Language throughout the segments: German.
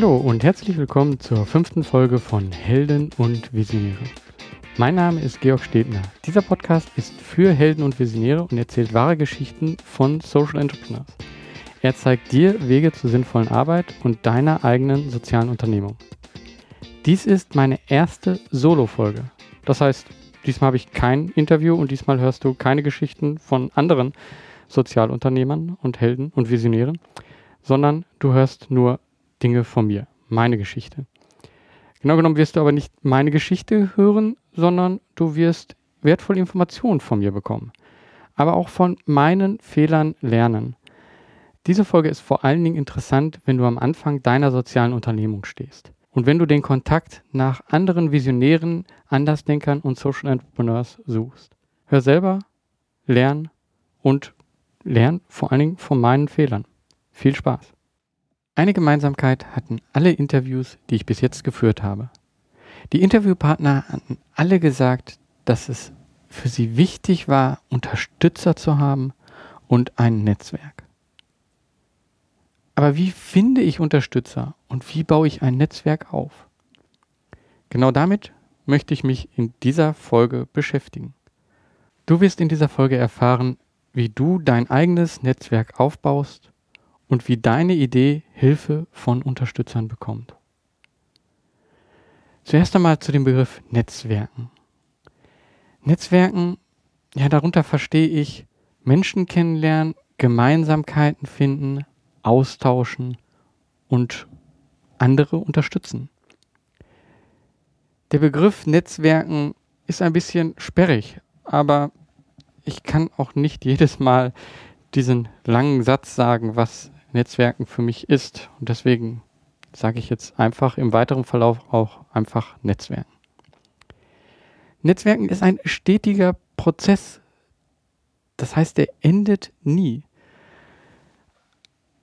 Hallo und herzlich willkommen zur fünften Folge von Helden und Visionäre. Mein Name ist Georg Stedner. Dieser Podcast ist für Helden und Visionäre und erzählt wahre Geschichten von Social Entrepreneurs. Er zeigt dir Wege zur sinnvollen Arbeit und deiner eigenen sozialen Unternehmung. Dies ist meine erste Solo-Folge. Das heißt, diesmal habe ich kein Interview und diesmal hörst du keine Geschichten von anderen Sozialunternehmern und Helden und Visionären, sondern du hörst nur Dinge von mir, meine Geschichte. Genau genommen wirst du aber nicht meine Geschichte hören, sondern du wirst wertvolle Informationen von mir bekommen, aber auch von meinen Fehlern lernen. Diese Folge ist vor allen Dingen interessant, wenn du am Anfang deiner sozialen Unternehmung stehst und wenn du den Kontakt nach anderen Visionären, Andersdenkern und Social Entrepreneurs suchst. Hör selber, lern und lern vor allen Dingen von meinen Fehlern. Viel Spaß! Eine Gemeinsamkeit hatten alle Interviews, die ich bis jetzt geführt habe. Die Interviewpartner hatten alle gesagt, dass es für sie wichtig war, Unterstützer zu haben und ein Netzwerk. Aber wie finde ich Unterstützer und wie baue ich ein Netzwerk auf? Genau damit möchte ich mich in dieser Folge beschäftigen. Du wirst in dieser Folge erfahren, wie du dein eigenes Netzwerk aufbaust und wie deine Idee Hilfe von Unterstützern bekommt. Zuerst einmal zu dem Begriff Netzwerken. Netzwerken, ja, darunter verstehe ich Menschen kennenlernen, Gemeinsamkeiten finden, austauschen und andere unterstützen. Der Begriff Netzwerken ist ein bisschen sperrig, aber ich kann auch nicht jedes Mal diesen langen Satz sagen, was Netzwerken für mich ist. Und deswegen sage ich jetzt einfach im weiteren Verlauf auch einfach Netzwerken. Netzwerken ist ein stetiger Prozess. Das heißt, der endet nie.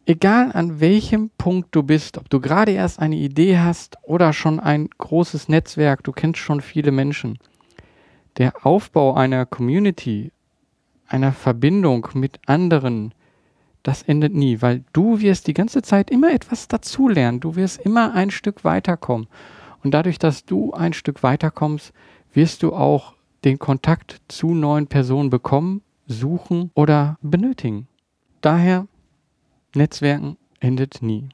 Egal an welchem Punkt du bist, ob du gerade erst eine Idee hast oder schon ein großes Netzwerk, du kennst schon viele Menschen, der Aufbau einer Community, einer Verbindung mit anderen, das endet nie, weil du wirst die ganze Zeit immer etwas dazulernen. Du wirst immer ein Stück weiterkommen. Und dadurch, dass du ein Stück weiterkommst, wirst du auch den Kontakt zu neuen Personen bekommen, suchen oder benötigen. Daher, Netzwerken endet nie.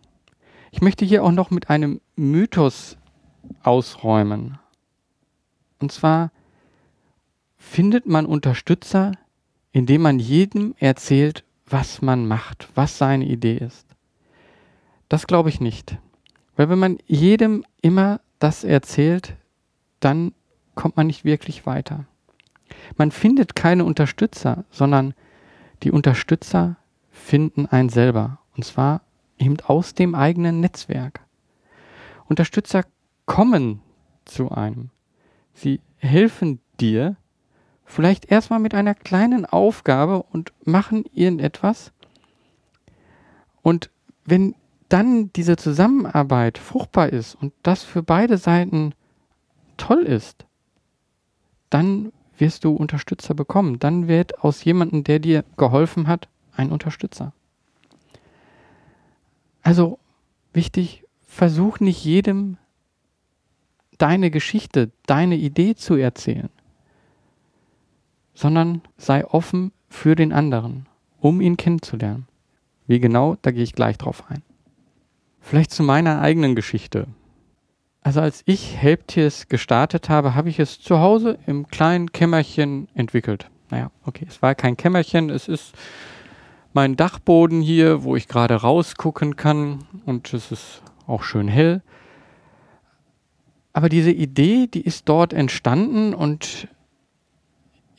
Ich möchte hier auch noch mit einem Mythos ausräumen. Und zwar findet man Unterstützer, indem man jedem erzählt, was man macht, was seine Idee ist. Das glaube ich nicht. Weil wenn man jedem immer das erzählt, dann kommt man nicht wirklich weiter. Man findet keine Unterstützer, sondern die Unterstützer finden einen selber. Und zwar eben aus dem eigenen Netzwerk. Unterstützer kommen zu einem. Sie helfen dir, vielleicht erstmal mit einer kleinen Aufgabe und machen irgendetwas. Und wenn dann diese Zusammenarbeit fruchtbar ist und das für beide Seiten toll ist, dann wirst du Unterstützer bekommen. Dann wird aus jemandem, der dir geholfen hat, ein Unterstützer. Also wichtig, versuch nicht jedem deine Geschichte, deine Idee zu erzählen sondern sei offen für den anderen, um ihn kennenzulernen. Wie genau, da gehe ich gleich drauf ein. Vielleicht zu meiner eigenen Geschichte. Also als ich Helptiers gestartet habe, habe ich es zu Hause im kleinen Kämmerchen entwickelt. Naja, okay, es war kein Kämmerchen, es ist mein Dachboden hier, wo ich gerade rausgucken kann und es ist auch schön hell. Aber diese Idee, die ist dort entstanden und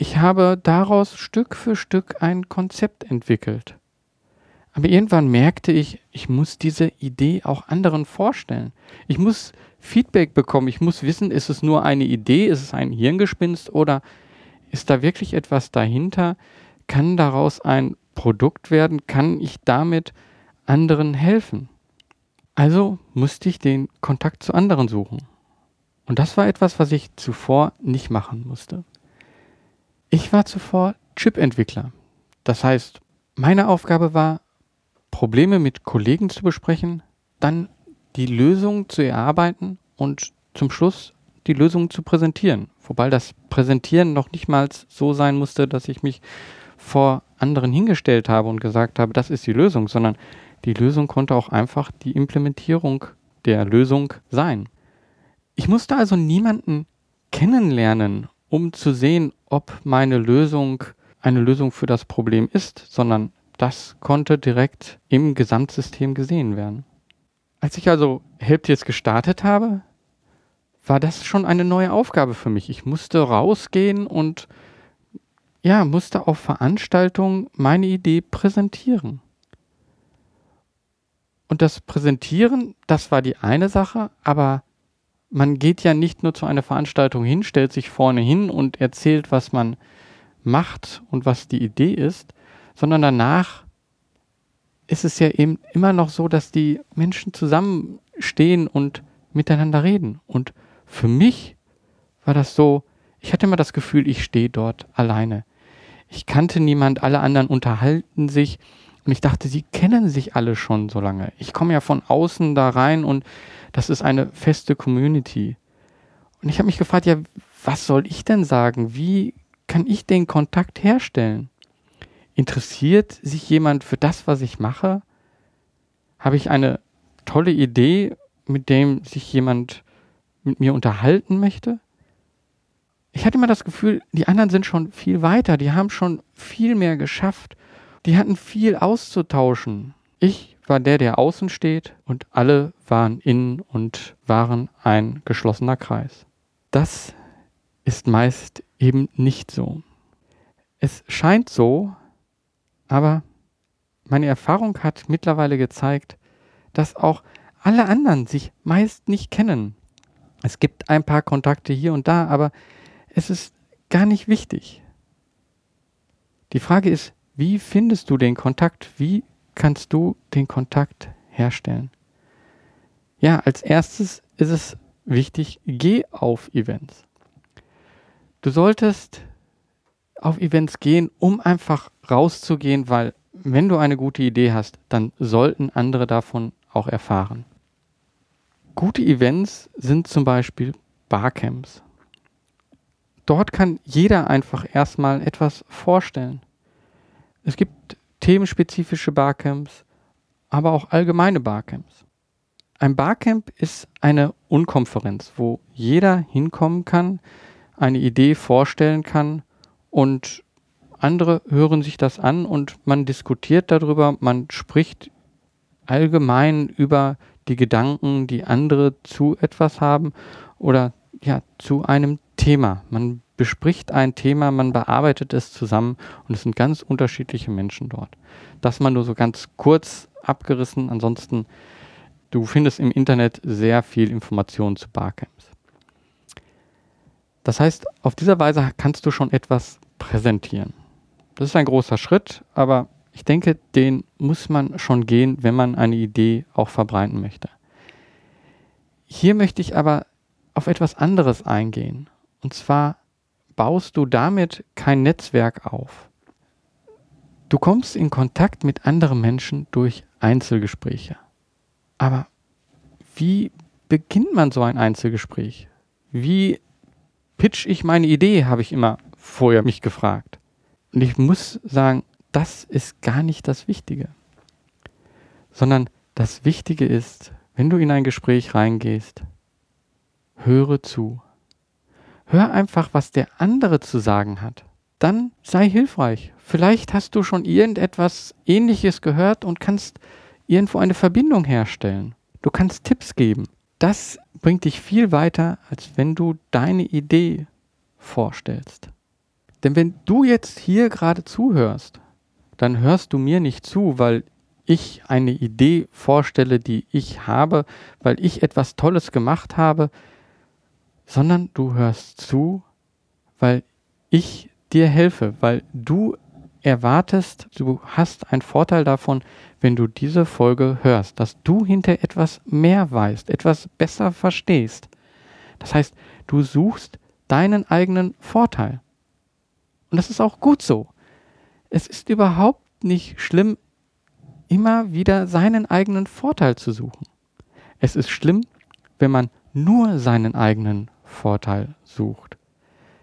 ich habe daraus Stück für Stück ein Konzept entwickelt. Aber irgendwann merkte ich, ich muss diese Idee auch anderen vorstellen. Ich muss Feedback bekommen. Ich muss wissen, ist es nur eine Idee, ist es ein Hirngespinst oder ist da wirklich etwas dahinter? Kann daraus ein Produkt werden? Kann ich damit anderen helfen? Also musste ich den Kontakt zu anderen suchen. Und das war etwas, was ich zuvor nicht machen musste. Ich war zuvor Chip-Entwickler. Das heißt, meine Aufgabe war, Probleme mit Kollegen zu besprechen, dann die Lösung zu erarbeiten und zum Schluss die Lösung zu präsentieren. Wobei das Präsentieren noch nicht mal so sein musste, dass ich mich vor anderen hingestellt habe und gesagt habe, das ist die Lösung, sondern die Lösung konnte auch einfach die Implementierung der Lösung sein. Ich musste also niemanden kennenlernen, um zu sehen, ob meine Lösung eine Lösung für das Problem ist, sondern das konnte direkt im Gesamtsystem gesehen werden. Als ich also Help jetzt gestartet habe, war das schon eine neue Aufgabe für mich. Ich musste rausgehen und ja, musste auf Veranstaltungen meine Idee präsentieren. Und das Präsentieren, das war die eine Sache, aber man geht ja nicht nur zu einer Veranstaltung hin, stellt sich vorne hin und erzählt, was man macht und was die Idee ist, sondern danach ist es ja eben immer noch so, dass die Menschen zusammenstehen und miteinander reden. Und für mich war das so, ich hatte immer das Gefühl, ich stehe dort alleine. Ich kannte niemand, alle anderen unterhalten sich und ich dachte, sie kennen sich alle schon so lange. Ich komme ja von außen da rein und das ist eine feste Community. Und ich habe mich gefragt, ja, was soll ich denn sagen? Wie kann ich den Kontakt herstellen? Interessiert sich jemand für das, was ich mache? Habe ich eine tolle Idee, mit dem sich jemand mit mir unterhalten möchte? Ich hatte immer das Gefühl, die anderen sind schon viel weiter, die haben schon viel mehr geschafft, die hatten viel auszutauschen. Ich war der, der außen steht und alle waren innen und waren ein geschlossener Kreis. Das ist meist eben nicht so. Es scheint so, aber meine Erfahrung hat mittlerweile gezeigt, dass auch alle anderen sich meist nicht kennen. Es gibt ein paar Kontakte hier und da, aber es ist gar nicht wichtig. Die Frage ist, wie findest du den Kontakt? Wie kannst du den Kontakt herstellen? Ja, als erstes ist es wichtig, geh auf Events. Du solltest auf Events gehen, um einfach rauszugehen, weil wenn du eine gute Idee hast, dann sollten andere davon auch erfahren. Gute Events sind zum Beispiel Barcamps. Dort kann jeder einfach erstmal etwas vorstellen. Es gibt themenspezifische Barcamps, aber auch allgemeine Barcamps. Ein Barcamp ist eine Unkonferenz, wo jeder hinkommen kann, eine Idee vorstellen kann und andere hören sich das an und man diskutiert darüber, man spricht allgemein über die Gedanken, die andere zu etwas haben oder ja, zu einem Thema. Man bespricht ein Thema, man bearbeitet es zusammen und es sind ganz unterschiedliche Menschen dort. Das mal nur so ganz kurz abgerissen. Ansonsten, du findest im Internet sehr viel Informationen zu Barcamps. Das heißt, auf dieser Weise kannst du schon etwas präsentieren. Das ist ein großer Schritt, aber ich denke, den muss man schon gehen, wenn man eine Idee auch verbreiten möchte. Hier möchte ich aber auf etwas anderes eingehen. Und zwar baust du damit kein Netzwerk auf. Du kommst in Kontakt mit anderen Menschen durch Einzelgespräche. Aber wie beginnt man so ein Einzelgespräch? Wie pitch ich meine Idee, habe ich immer vorher mich gefragt. Und ich muss sagen, das ist gar nicht das Wichtige. Sondern das Wichtige ist, wenn du in ein Gespräch reingehst, höre zu. Hör einfach, was der andere zu sagen hat. Dann sei hilfreich. Vielleicht hast du schon irgendetwas Ähnliches gehört und kannst irgendwo eine Verbindung herstellen. Du kannst Tipps geben. Das bringt dich viel weiter, als wenn du deine Idee vorstellst. Denn wenn du jetzt hier gerade zuhörst, dann hörst du mir nicht zu, weil ich eine Idee vorstelle, die ich habe, weil ich etwas Tolles gemacht habe, sondern du hörst zu, weil ich dir helfe, weil du erwartest, du hast einen Vorteil davon, wenn du diese Folge hörst, dass du hinter etwas mehr weißt, etwas besser verstehst. Das heißt, du suchst deinen eigenen Vorteil. Und das ist auch gut so. Es ist überhaupt nicht schlimm, immer wieder seinen eigenen Vorteil zu suchen. Es ist schlimm, wenn man nur seinen eigenen Vorteil sucht.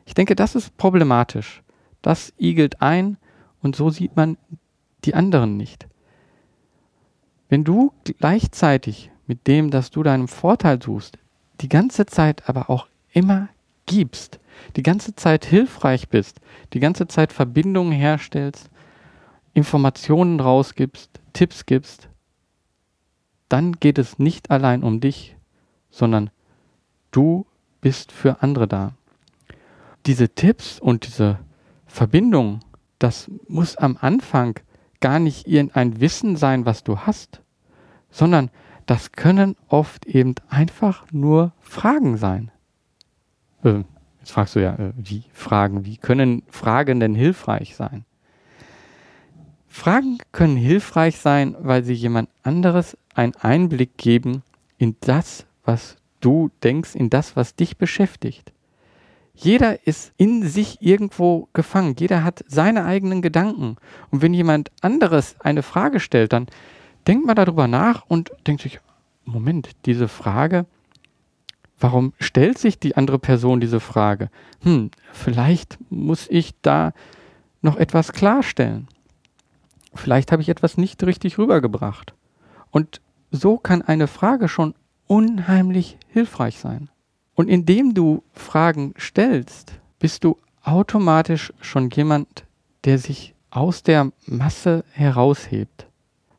Ich denke, das ist problematisch. Das igelt ein und so sieht man die anderen nicht. Wenn du gleichzeitig mit dem, dass du deinen Vorteil suchst, die ganze Zeit aber auch immer gibst, die ganze Zeit hilfreich bist, die ganze Zeit Verbindungen herstellst, Informationen rausgibst, Tipps gibst, dann geht es nicht allein um dich, sondern du bist für andere da. Diese Tipps und diese Verbindung, das muss am Anfang gar nicht irgendein Wissen sein, was du hast, sondern das können oft eben einfach nur Fragen sein. Äh, jetzt fragst du ja, äh, wie Fragen, wie können Fragen denn hilfreich sein? Fragen können hilfreich sein, weil sie jemand anderes einen Einblick geben in das, was du denkst, in das, was dich beschäftigt. Jeder ist in sich irgendwo gefangen. Jeder hat seine eigenen Gedanken. Und wenn jemand anderes eine Frage stellt, dann denkt man darüber nach und denkt sich, Moment, diese Frage, warum stellt sich die andere Person diese Frage? Hm, vielleicht muss ich da noch etwas klarstellen. Vielleicht habe ich etwas nicht richtig rübergebracht. Und so kann eine Frage schon unheimlich hilfreich sein. Und indem du Fragen stellst, bist du automatisch schon jemand, der sich aus der Masse heraushebt,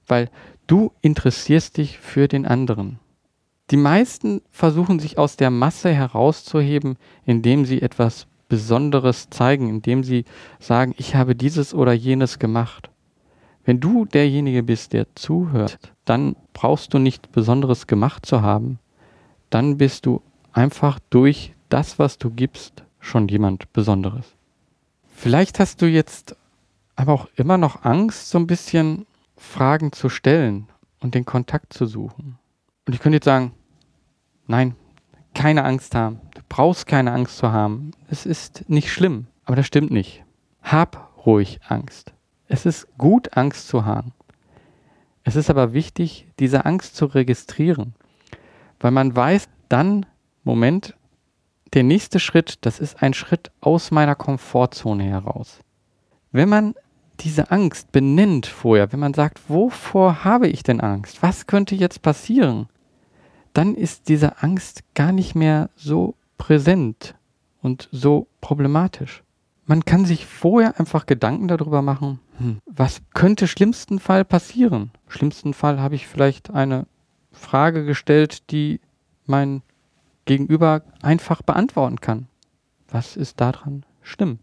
weil du interessierst dich für den anderen. Die meisten versuchen sich aus der Masse herauszuheben, indem sie etwas Besonderes zeigen, indem sie sagen, ich habe dieses oder jenes gemacht. Wenn du derjenige bist, der zuhört, dann brauchst du nicht Besonderes gemacht zu haben. Dann bist du einfach durch das, was du gibst, schon jemand Besonderes. Vielleicht hast du jetzt aber auch immer noch Angst, so ein bisschen Fragen zu stellen und den Kontakt zu suchen. Und ich könnte jetzt sagen, nein, keine Angst haben. Du brauchst keine Angst zu haben. Es ist nicht schlimm, aber das stimmt nicht. Hab ruhig Angst. Es ist gut, Angst zu haben. Es ist aber wichtig, diese Angst zu registrieren, weil man weiß dann, Moment, der nächste Schritt, das ist ein Schritt aus meiner Komfortzone heraus. Wenn man diese Angst benennt vorher, wenn man sagt, wovor habe ich denn Angst? Was könnte jetzt passieren? Dann ist diese Angst gar nicht mehr so präsent und so problematisch. Man kann sich vorher einfach Gedanken darüber machen, hm, was könnte schlimmsten Fall passieren? Schlimmsten Fall habe ich vielleicht eine Frage gestellt, die mein Gegenüber einfach beantworten kann. Was ist daran schlimm?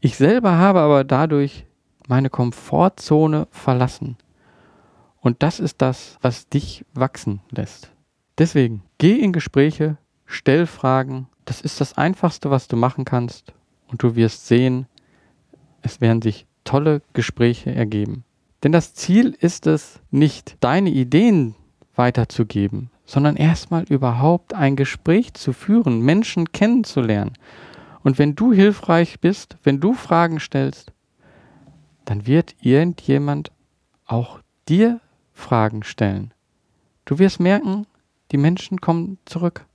Ich selber habe aber dadurch meine Komfortzone verlassen. Und das ist das, was dich wachsen lässt. Deswegen geh in Gespräche, stell Fragen. Das ist das Einfachste, was du machen kannst und du wirst sehen, es werden sich tolle Gespräche ergeben. Denn das Ziel ist es, nicht deine Ideen weiterzugeben, sondern erstmal überhaupt ein Gespräch zu führen, Menschen kennenzulernen. Und wenn du hilfreich bist, wenn du Fragen stellst, dann wird irgendjemand auch dir Fragen stellen. Du wirst merken, die Menschen kommen zurück.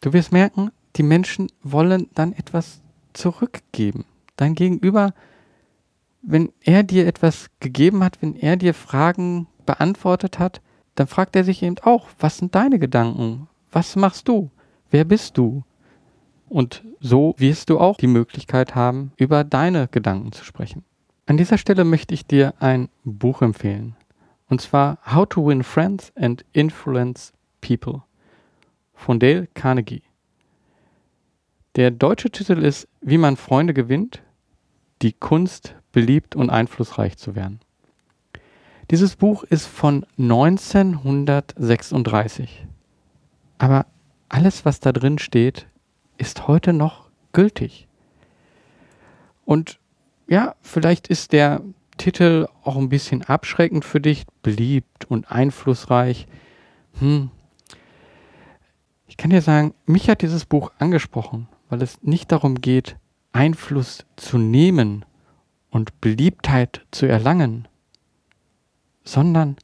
Du wirst merken, die Menschen wollen dann etwas zurückgeben. Dein Gegenüber, wenn er dir etwas gegeben hat, wenn er dir Fragen beantwortet hat, dann fragt er sich eben auch, was sind deine Gedanken? Was machst du? Wer bist du? Und so wirst du auch die Möglichkeit haben, über deine Gedanken zu sprechen. An dieser Stelle möchte ich dir ein Buch empfehlen. Und zwar How to Win Friends and Influence People von Dale Carnegie. Der deutsche Titel ist Wie man Freunde gewinnt, die Kunst, beliebt und einflussreich zu werden. Dieses Buch ist von 1936. Aber alles, was da drin steht, ist heute noch gültig. Und ja, vielleicht ist der Titel auch ein bisschen abschreckend für dich, beliebt und einflussreich. Hm. Ich kann dir sagen, mich hat dieses Buch angesprochen weil es nicht darum geht, Einfluss zu nehmen und Beliebtheit zu erlangen, sondern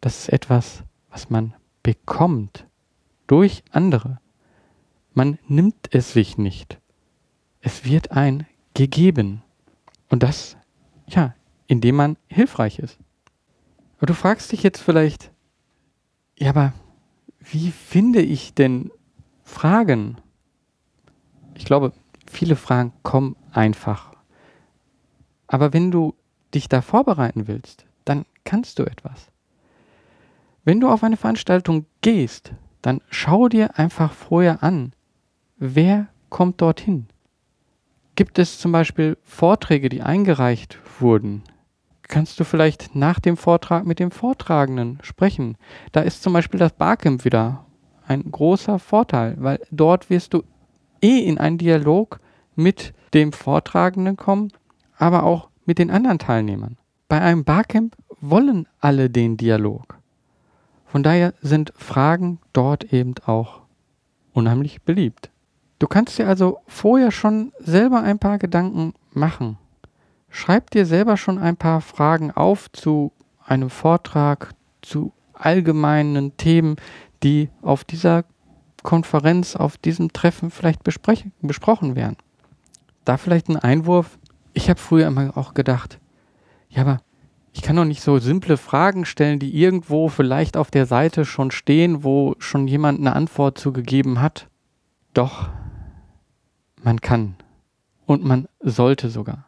das ist etwas, was man bekommt durch andere. Man nimmt es sich nicht. Es wird ein gegeben. Und das, ja, indem man hilfreich ist. Aber du fragst dich jetzt vielleicht, ja, aber wie finde ich denn Fragen? Ich glaube, viele Fragen kommen einfach. Aber wenn du dich da vorbereiten willst, dann kannst du etwas. Wenn du auf eine Veranstaltung gehst, dann schau dir einfach vorher an, wer kommt dorthin. Gibt es zum Beispiel Vorträge, die eingereicht wurden? Kannst du vielleicht nach dem Vortrag mit dem Vortragenden sprechen? Da ist zum Beispiel das Barcamp wieder ein großer Vorteil, weil dort wirst du eh in einen Dialog mit dem Vortragenden kommen, aber auch mit den anderen Teilnehmern. Bei einem Barcamp wollen alle den Dialog. Von daher sind Fragen dort eben auch unheimlich beliebt. Du kannst dir also vorher schon selber ein paar Gedanken machen. Schreib dir selber schon ein paar Fragen auf zu einem Vortrag, zu allgemeinen Themen, die auf dieser Konferenz, auf diesem Treffen vielleicht besprochen werden. Da vielleicht ein Einwurf. Ich habe früher immer auch gedacht, ja, aber ich kann doch nicht so simple Fragen stellen, die irgendwo vielleicht auf der Seite schon stehen, wo schon jemand eine Antwort zugegeben hat. Doch, man kann und man sollte sogar.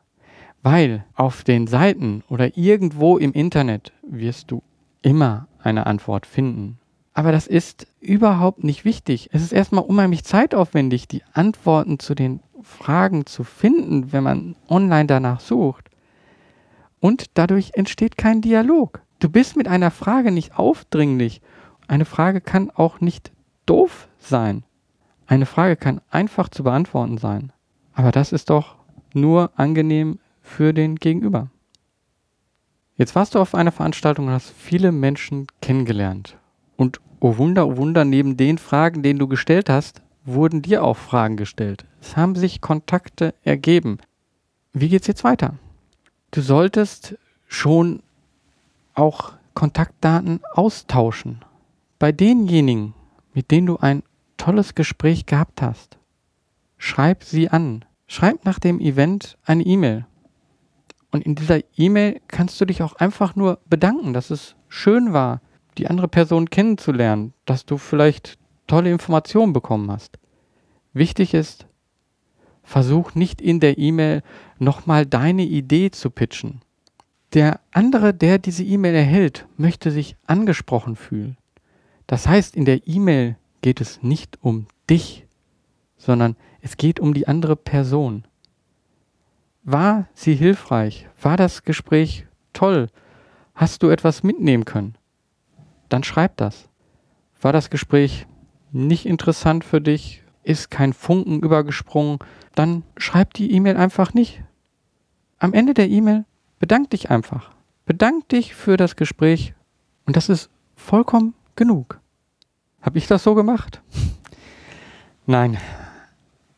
Weil auf den Seiten oder irgendwo im Internet wirst du immer eine Antwort finden. Aber das ist überhaupt nicht wichtig. Es ist erstmal unheimlich zeitaufwendig, die Antworten zu den Fragen zu finden, wenn man online danach sucht. Und dadurch entsteht kein Dialog. Du bist mit einer Frage nicht aufdringlich. Eine Frage kann auch nicht doof sein. Eine Frage kann einfach zu beantworten sein, aber das ist doch nur angenehm für den Gegenüber. Jetzt warst du auf einer Veranstaltung und hast viele Menschen kennengelernt. Und oh Wunder, oh Wunder, neben den Fragen, denen du gestellt hast, wurden dir auch Fragen gestellt. Es haben sich Kontakte ergeben. Wie geht's jetzt weiter? Du solltest schon auch Kontaktdaten austauschen. Bei denjenigen, mit denen du ein tolles Gespräch gehabt hast, schreib sie an. Schreib nach dem Event eine E-Mail. Und in dieser E-Mail kannst du dich auch einfach nur bedanken, dass es schön war, die andere Person kennenzulernen, dass du vielleicht tolle Informationen bekommen hast. Wichtig ist, versuch nicht in der E-Mail nochmal deine Idee zu pitchen. Der andere, der diese E-Mail erhält, möchte sich angesprochen fühlen. Das heißt, in der E-Mail geht es nicht um dich, sondern es geht um die andere Person. War sie hilfreich? War das Gespräch toll? Hast du etwas mitnehmen können? Dann schreib das. War das Gespräch nicht interessant für dich? Ist kein Funken übergesprungen? Dann schreib die E-Mail einfach nicht. Am Ende der E-Mail bedank dich einfach. Bedank dich für das Gespräch und das ist vollkommen genug. Habe ich das so gemacht? Nein.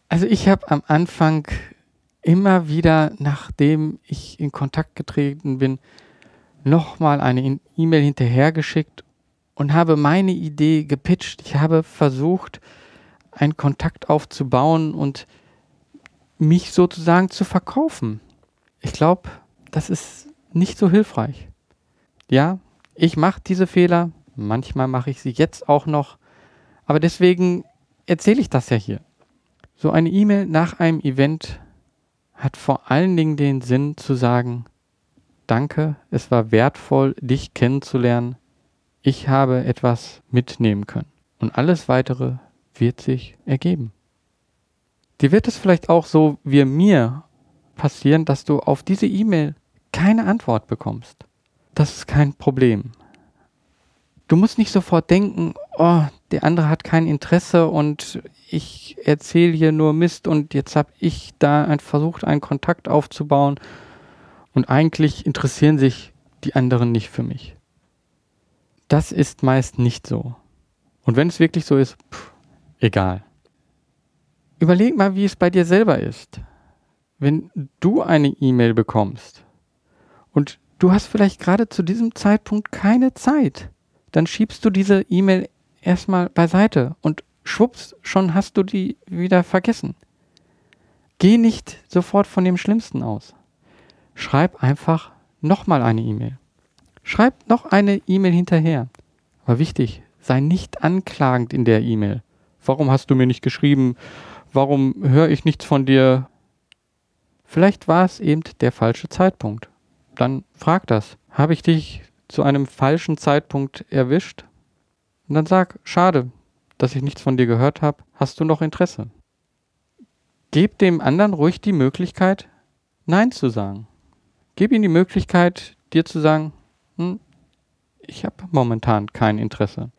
Also ich habe am Anfang immer wieder, nachdem ich in Kontakt getreten bin, nochmal eine E-Mail hinterhergeschickt und habe meine Idee gepitcht. Ich habe versucht, einen Kontakt aufzubauen und mich sozusagen zu verkaufen. Ich glaube, das ist nicht so hilfreich. Ja, ich mache diese Fehler, Manchmal mache ich sie jetzt auch noch. Aber deswegen erzähle ich das ja hier. So eine E-Mail nach einem Event hat vor allen Dingen den Sinn zu sagen, danke, es war wertvoll, dich kennenzulernen. Ich habe etwas mitnehmen können. Und alles weitere wird sich ergeben. Dir wird es vielleicht auch so wie mir passieren, dass du auf diese E-Mail keine Antwort bekommst. Das ist kein Problem du musst nicht sofort denken, oh, der andere hat kein Interesse und ich erzähle hier nur Mist und jetzt habe ich da versucht, einen Kontakt aufzubauen und eigentlich interessieren sich die anderen nicht für mich. Das ist meist nicht so. Und wenn es wirklich so ist, pff, egal. Überleg mal, wie es bei dir selber ist. Wenn du eine E-Mail bekommst und du hast vielleicht gerade zu diesem Zeitpunkt keine Zeit dann schiebst du diese E-Mail erstmal beiseite und schwupps, schon hast du die wieder vergessen. Geh nicht sofort von dem Schlimmsten aus. Schreib einfach nochmal eine E-Mail. Schreib noch eine E-Mail hinterher. Aber wichtig, sei nicht anklagend in der E-Mail. Warum hast du mir nicht geschrieben? Warum höre ich nichts von dir? Vielleicht war es eben der falsche Zeitpunkt. Dann frag das. Habe ich dich zu einem falschen Zeitpunkt erwischt? Und dann sag, schade, dass ich nichts von dir gehört habe. Hast du noch Interesse? Gib dem anderen ruhig die Möglichkeit, Nein zu sagen. Gib ihm die Möglichkeit, dir zu sagen, hm, ich habe momentan kein Interesse.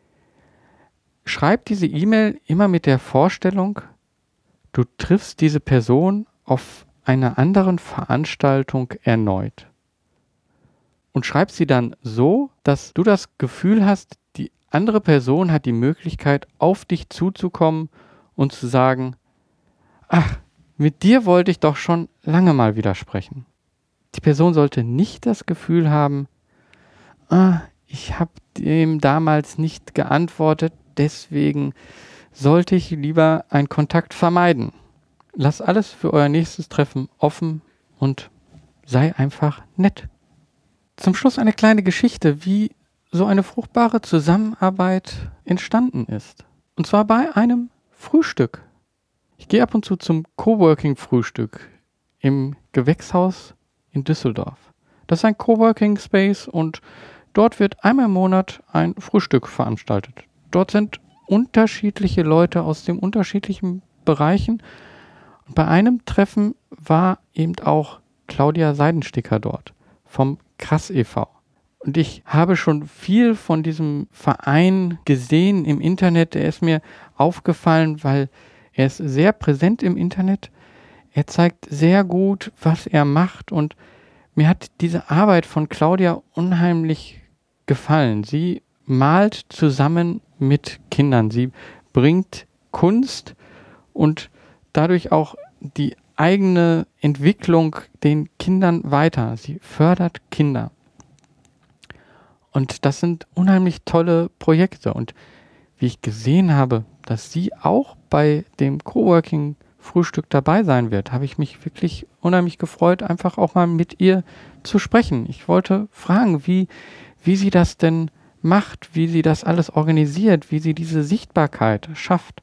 Schreib diese E-Mail immer mit der Vorstellung, du triffst diese Person auf einer anderen Veranstaltung erneut. Und schreib sie dann so, dass du das Gefühl hast, die andere Person hat die Möglichkeit, auf dich zuzukommen und zu sagen, ach, mit dir wollte ich doch schon lange mal widersprechen. Die Person sollte nicht das Gefühl haben, ah, ich habe dem damals nicht geantwortet, deswegen sollte ich lieber einen Kontakt vermeiden. Lass alles für euer nächstes Treffen offen und sei einfach nett. Zum Schluss eine kleine Geschichte, wie so eine fruchtbare Zusammenarbeit entstanden ist. Und zwar bei einem Frühstück. Ich gehe ab und zu zum Coworking-Frühstück im Gewächshaus in Düsseldorf. Das ist ein Coworking Space und dort wird einmal im Monat ein Frühstück veranstaltet. Dort sind unterschiedliche Leute aus den unterschiedlichen Bereichen. Und bei einem Treffen war eben auch Claudia Seidensticker dort vom Krass e.V. Und ich habe schon viel von diesem Verein gesehen im Internet. Er ist mir aufgefallen, weil er ist sehr präsent im Internet. Er zeigt sehr gut, was er macht und mir hat diese Arbeit von Claudia unheimlich gefallen. Sie malt zusammen mit Kindern. Sie bringt Kunst und dadurch auch die eigene Entwicklung den Kindern weiter. Sie fördert Kinder. Und das sind unheimlich tolle Projekte. Und wie ich gesehen habe, dass sie auch bei dem Coworking Frühstück dabei sein wird, habe ich mich wirklich unheimlich gefreut, einfach auch mal mit ihr zu sprechen. Ich wollte fragen, wie, wie sie das denn macht, wie sie das alles organisiert, wie sie diese Sichtbarkeit schafft.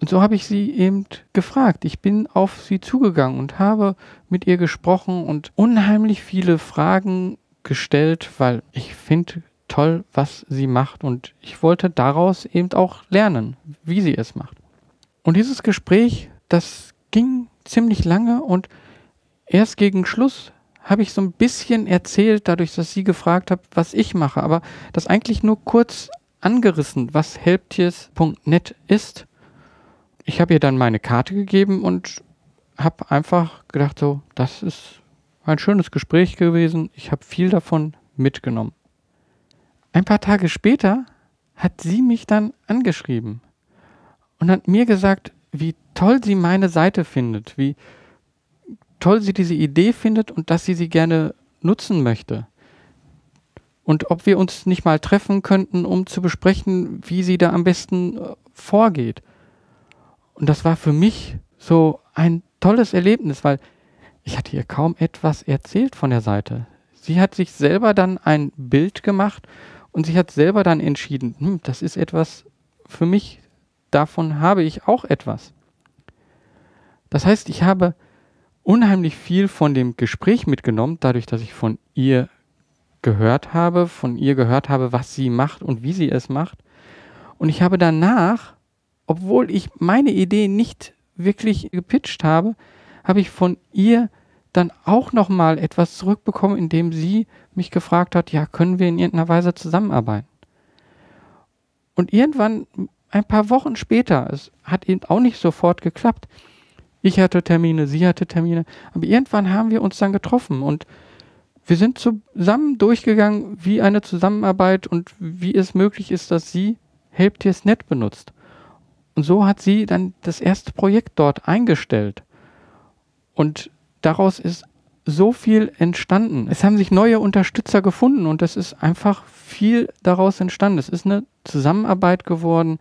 Und so habe ich sie eben gefragt. Ich bin auf sie zugegangen und habe mit ihr gesprochen und unheimlich viele Fragen gestellt, weil ich finde toll, was sie macht und ich wollte daraus eben auch lernen, wie sie es macht. Und dieses Gespräch das ging ziemlich lange und erst gegen Schluss habe ich so ein bisschen erzählt, dadurch, dass sie gefragt hat, was ich mache, aber das eigentlich nur kurz angerissen, was helptiers.net ist. Ich habe ihr dann meine Karte gegeben und habe einfach gedacht, so, das ist ein schönes Gespräch gewesen. Ich habe viel davon mitgenommen. Ein paar Tage später hat sie mich dann angeschrieben und hat mir gesagt, wie toll sie meine Seite findet, wie toll sie diese Idee findet und dass sie sie gerne nutzen möchte. Und ob wir uns nicht mal treffen könnten, um zu besprechen, wie sie da am besten äh, vorgeht. Und das war für mich so ein tolles Erlebnis, weil ich hatte ihr kaum etwas erzählt von der Seite. Sie hat sich selber dann ein Bild gemacht und sie hat selber dann entschieden, hm, das ist etwas für mich, davon habe ich auch etwas. Das heißt, ich habe unheimlich viel von dem Gespräch mitgenommen, dadurch, dass ich von ihr gehört habe, von ihr gehört habe, was sie macht und wie sie es macht. Und ich habe danach, obwohl ich meine Idee nicht wirklich gepitcht habe, habe ich von ihr dann auch noch mal etwas zurückbekommen, indem sie mich gefragt hat, ja, können wir in irgendeiner Weise zusammenarbeiten? Und irgendwann, ein paar Wochen später, es hat eben auch nicht sofort geklappt, ich hatte Termine, sie hatte Termine. Aber irgendwann haben wir uns dann getroffen und wir sind zusammen durchgegangen, wie eine Zusammenarbeit und wie es möglich ist, dass sie Helptiers.net benutzt. Und so hat sie dann das erste Projekt dort eingestellt. Und daraus ist so viel entstanden. Es haben sich neue Unterstützer gefunden und es ist einfach viel daraus entstanden. Es ist eine Zusammenarbeit geworden,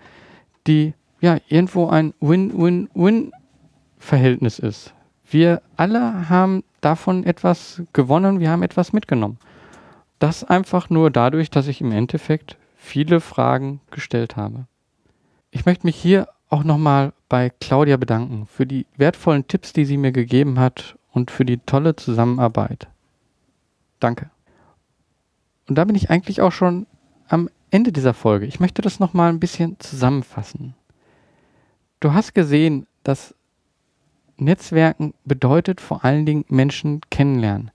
die ja irgendwo ein Win-Win-Win-Verhältnis ist. Wir alle haben davon etwas gewonnen, wir haben etwas mitgenommen. Das einfach nur dadurch, dass ich im Endeffekt viele Fragen gestellt habe. Ich möchte mich hier auch nochmal bei Claudia bedanken für die wertvollen Tipps, die sie mir gegeben hat und für die tolle Zusammenarbeit. Danke. Und da bin ich eigentlich auch schon am Ende dieser Folge. Ich möchte das nochmal ein bisschen zusammenfassen. Du hast gesehen, dass Netzwerken bedeutet vor allen Dingen Menschen kennenlernen.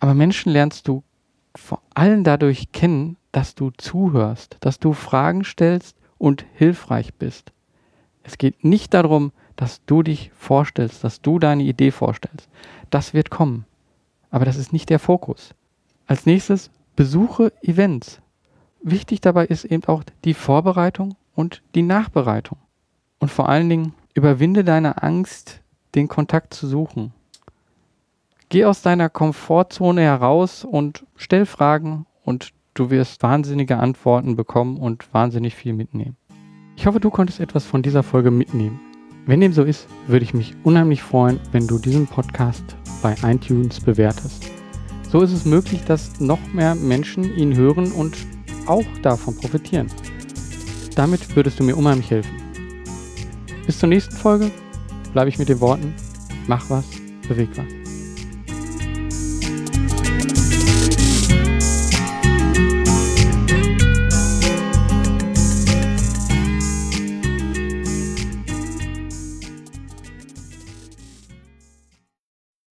Aber Menschen lernst du vor allem dadurch kennen, dass du zuhörst, dass du Fragen stellst und hilfreich bist. Es geht nicht darum, dass du dich vorstellst, dass du deine Idee vorstellst. Das wird kommen. Aber das ist nicht der Fokus. Als nächstes besuche Events. Wichtig dabei ist eben auch die Vorbereitung und die Nachbereitung. Und vor allen Dingen überwinde deine Angst, den Kontakt zu suchen. Geh aus deiner Komfortzone heraus und stell Fragen und du wirst wahnsinnige Antworten bekommen und wahnsinnig viel mitnehmen. Ich hoffe, du konntest etwas von dieser Folge mitnehmen. Wenn dem so ist, würde ich mich unheimlich freuen, wenn du diesen Podcast bei iTunes bewertest. So ist es möglich, dass noch mehr Menschen ihn hören und auch davon profitieren. Damit würdest du mir unheimlich helfen. Bis zur nächsten Folge. Bleibe ich mit den Worten, mach was, beweg was.